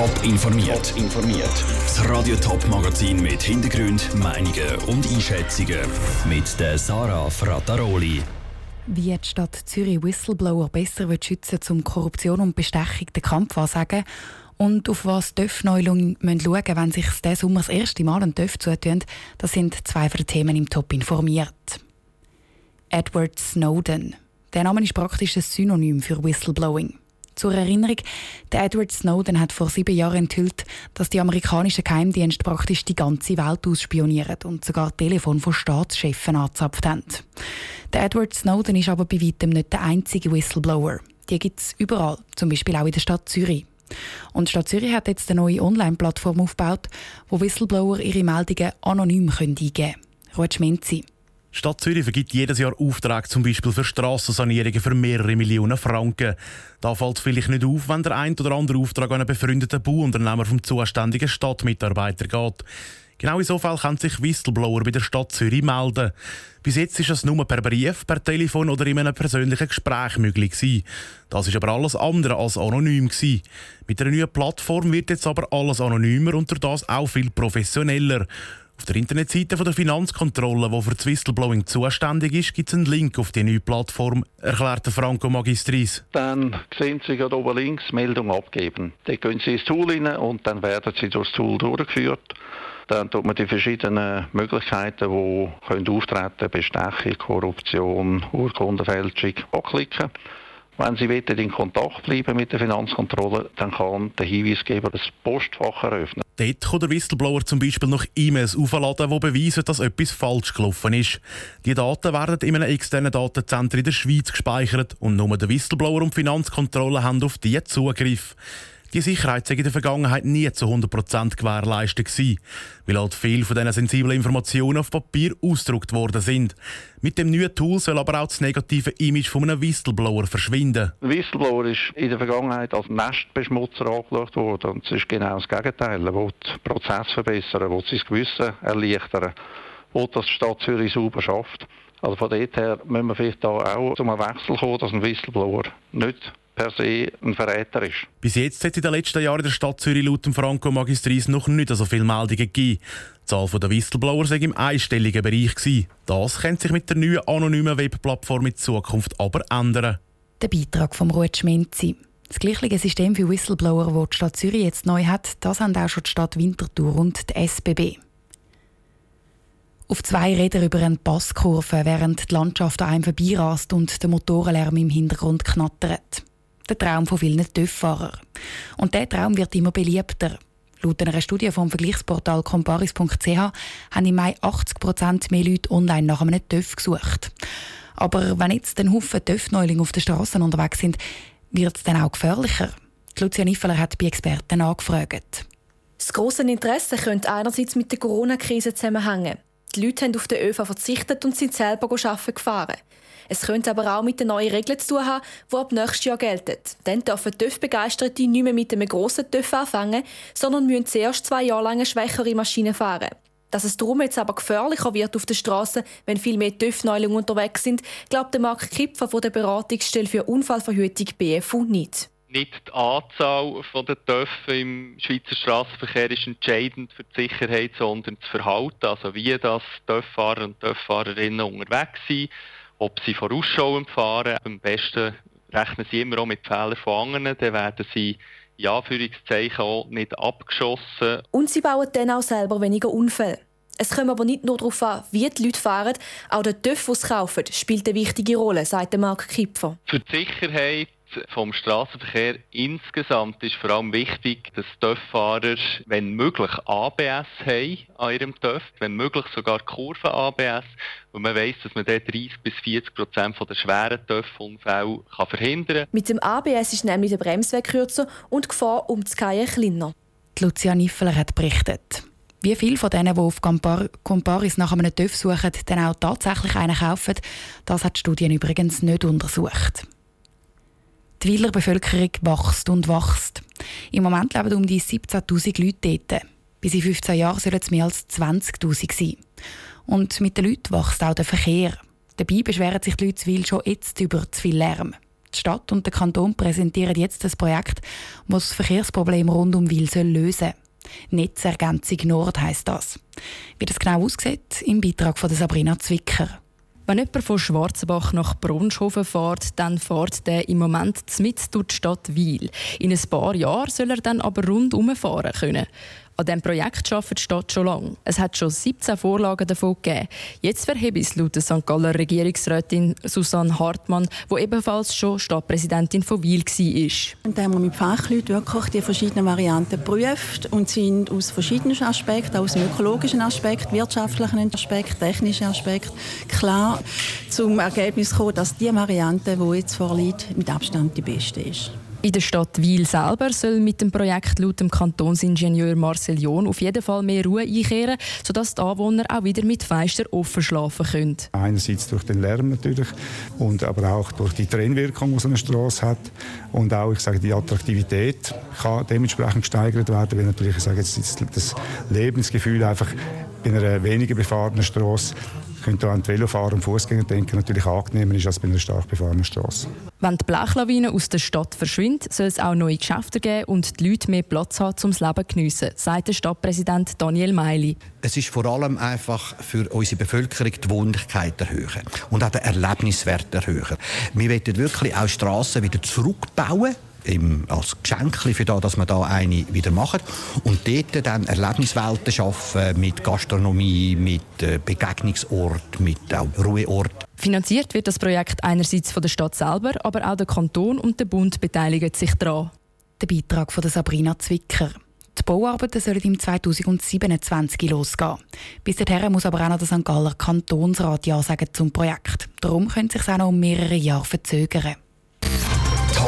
Top informiert. informiert. Das Radio Top Magazin mit Hintergrund, Meinungen und Einschätzungen mit der Sarah Frataroli. Wie die Stadt Zürich Whistleblower besser schützen um Korruption und Bestechung den Kampf ansagen und auf was Töpfneulungen schauen müssen, wenn sich diesen Sommer das erste Mal ein Töpf zutun, das sind zwei von den Themen im Top informiert. Edward Snowden. Der Name ist praktisch ein Synonym für Whistleblowing. Zur Erinnerung, der Edward Snowden hat vor sieben Jahren enthüllt, dass die amerikanischen Geheimdienste praktisch die ganze Welt ausspionieren und sogar Telefon von Staatschefen angezapft haben. Der Edward Snowden ist aber bei weitem nicht der einzige Whistleblower. Die gibt es überall, zum Beispiel auch in der Stadt Zürich. Und die Stadt Zürich hat jetzt eine neue Online-Plattform aufgebaut, wo Whistleblower ihre Meldungen anonym eingeben können. Ruth Schminzi. Stadt Zürich vergibt jedes Jahr Aufträge zum Beispiel für Strassensanierungen für mehrere Millionen Franken. Da fällt es vielleicht nicht auf, wenn der ein oder andere Auftrag an einen befreundeten Bauunternehmer vom zuständigen Stadtmitarbeiter geht. Genau in so Fall können sich Whistleblower bei der Stadt Zürich melden. Bis jetzt ist das nur per Brief, per Telefon oder in einem persönlichen Gespräch möglich gewesen. Das ist aber alles andere als anonym gewesen. Mit einer neuen Plattform wird jetzt aber alles anonymer und durch das auch viel professioneller. Auf der Internetseite der Finanzkontrolle, die für das Whistleblowing zuständig ist, gibt es einen Link auf die neue Plattform, erklärte Franco Magistris. Dann sehen Sie gerade oben links Meldung abgeben. Dann gehen Sie ins Tool rein und dann werden Sie durch das Tool durchgeführt. Dann tut man die verschiedenen Möglichkeiten, die können auftreten Bestechung, Korruption, Urkundenfälschung, anklicken. Wenn Sie in Kontakt bleiben mit der Finanzkontrolle, dann kann der Hinweisgeber das Postfach eröffnen. Dort kann der Whistleblower zum Beispiel noch E-Mails aufladen, die beweisen, dass etwas falsch gelaufen ist. Die Daten werden in einem externen Datenzentrum in der Schweiz gespeichert und nur der Whistleblower und die Finanzkontrolle haben auf die Zugriff. Die Sicherheit sei in der Vergangenheit nie zu 100% gewährleistet gewesen, weil halt viele von diesen sensiblen Informationen auf Papier ausgedruckt worden sind. Mit dem neuen Tool soll aber auch das negative Image von einem Whistleblower verschwinden. Ein Whistleblower ist in der Vergangenheit als Nestbeschmutzer angeschaut worden und es ist genau das Gegenteil. Er will den Prozess verbessern, er will sein Gewissen erleichtern, er will, dass die Stadt Zürich sauber schafft. Also von dort her müssen wir vielleicht da auch zum Wechsel kommen, dass ein Whistleblower nicht per se ein Verräter ist. Bis jetzt hat es in den letzten Jahren in der Stadt Zürich laut dem Franco Magistris noch nicht so viele Meldungen gegeben. Die Zahl der Whistleblower sei im einstelligen Bereich gewesen. Das könnte sich mit der neuen anonymen Webplattform in Zukunft aber ändern. Der Beitrag vom Ruth Schmenzi. Das gleiche System für Whistleblower, das die Stadt Zürich jetzt neu hat, das haben auch schon die Stadt Winterthur und die SBB. Auf zwei Rädern über eine Passkurve, während die Landschaft an einem vorbeirast und der Motorenlärm im Hintergrund knattert der Traum von vielen TÜV-Fahrern. Und dieser Traum wird immer beliebter. Laut einer Studie vom Vergleichsportal comparis.ch haben im Mai 80% mehr Leute online nach einem TÜV gesucht. Aber wenn jetzt ein Haufen TÜV-Neulinge auf den Straßen unterwegs sind, wird es dann auch gefährlicher? Lucia Niffeler hat bei Experten angefragt. Das grosse Interesse könnte einerseits mit der Corona-Krise zusammenhängen. Die Leute haben auf den ÖV verzichtet und sind selber arbeiten gefahren. Es könnte aber auch mit den neuen Regeln zu tun haben, die ab nächstes Jahr gelten. Dann dürfen TÜV-Begeisterte nicht mehr mit einem grossen TÜV anfangen, sondern müssen zuerst zwei Jahre lang eine schwächere Maschine fahren. Dass es darum jetzt aber gefährlicher wird auf der Straße, wenn viel mehr TÜV-Neulinge unterwegs sind, glaubt der Marc Kipfer von der Beratungsstelle für Unfallverhütung BFU nicht nicht die Anzahl der TÜV im Schweizer Straßenverkehr ist entscheidend für die Sicherheit, sondern das Verhalten, also wie das TÜV-Fahrer und TÜV-Fahrerinnen unterwegs sind, ob sie vorausschauend fahren. Am besten rechnen sie immer auch mit Fehlern von anderen, dann werden sie in Anführungszeichen auch nicht abgeschossen. Und sie bauen dann auch selber weniger Unfälle. Es kommt aber nicht nur darauf an, wie die Leute fahren, auch der TÜV, den sie kaufen, spielt eine wichtige Rolle, sagt Marc Kipfer. Für die Sicherheit vom Straßenverkehr insgesamt ist vor allem wichtig, dass TÜV-Fahrer, wenn möglich, ABS haben an ihrem TÜV, wenn möglich sogar Kurven-ABS, und man weiß, dass man dort 30 bis 40 Prozent der schweren TÜV-Unfälle verhindern kann. Mit dem ABS ist nämlich der Bremsweg kürzer und die Gefahr um das Fallen kleiner. Lucia Niffeler hat berichtet. Wie viele von denen, die auf Comparis nach einem TÜV suchen, dann auch tatsächlich einen kaufen, das hat die Studien übrigens nicht untersucht. Die Wieler Bevölkerung wächst und wächst. Im Moment leben um die 17.000 Leute dort. Bis in 15 Jahren sollen es mehr als 20.000 sein. Und mit den Leuten wächst auch der Verkehr. Dabei beschweren sich die Leute zu schon jetzt über zu viel Lärm. Die Stadt und der Kanton präsentieren jetzt das Projekt, das das Verkehrsproblem rund um Wil lösen soll. Netzergänzung Nord heisst das. Wie das genau aussieht, im Beitrag von Sabrina Zwicker. Wenn jemand von Schwarzenbach nach Bronschofen fährt, dann fährt der im Moment mit durch die Stadt Wil. In ein paar Jahren soll er dann aber rundum fahren können. An diesem Projekt arbeitet Stadt schon lange. Es hat schon 17 Vorlagen davon gegeben. Jetzt verhebe es laut der St. Galler Regierungsrätin Susanne Hartmann, die ebenfalls schon Stadtpräsidentin von Wiel war. Und da haben wir mit Fachleuten wirklich die verschiedenen Varianten geprüft und sind aus verschiedenen Aspekten, aus dem ökologischen Aspekt, wirtschaftlichen Aspekt, technischen Aspekt, klar zum Ergebnis gekommen, dass die Variante, die jetzt vorliegt, mit Abstand die beste ist. In der Stadt Wiel selber soll mit dem Projekt laut dem Kantonsingenieur Marcel John auf jeden Fall mehr Ruhe einkehren, sodass die Anwohner auch wieder mit Fenstern offen schlafen können. Einerseits durch den Lärm natürlich, und aber auch durch die Trennwirkung, die so eine Straße hat. Und auch ich sage, die Attraktivität kann dementsprechend gesteigert werden, weil natürlich ich sage, jetzt das Lebensgefühl einfach bei einer weniger befahrenen Straße könnte an die Velofahrer und Fußgänger denken, natürlich angenehmer ist als bei einer stark befahrenen Straße. Wenn die Blechlawine aus der Stadt verschwindet, soll es auch neue Geschäfte geben und die Leute mehr Platz haben, um das Leben zu geniessen, sagt der Stadtpräsident Daniel Meili. Es ist vor allem einfach für unsere Bevölkerung die Wohnlichkeit erhöhen und auch den Erlebniswert erhöhen. Wir wollen wirklich auch Strassen wieder zurückbauen im, als Geschenk für das, dass wir da eine wieder machen und dort dann Erlebniswelten schaffen mit Gastronomie, mit äh, Begegnungsort, mit auch Ruheort. Finanziert wird das Projekt einerseits von der Stadt selber, aber auch der Kanton und der Bund beteiligen sich daran. Der Beitrag von Sabrina Zwicker. Die Bauarbeiten sollen im 2027 losgehen. Bis dahin muss aber auch noch der St. Galler Kantonsrat Ja sagen zum Projekt. Darum könnte es sich auch noch um mehrere Jahre verzögern.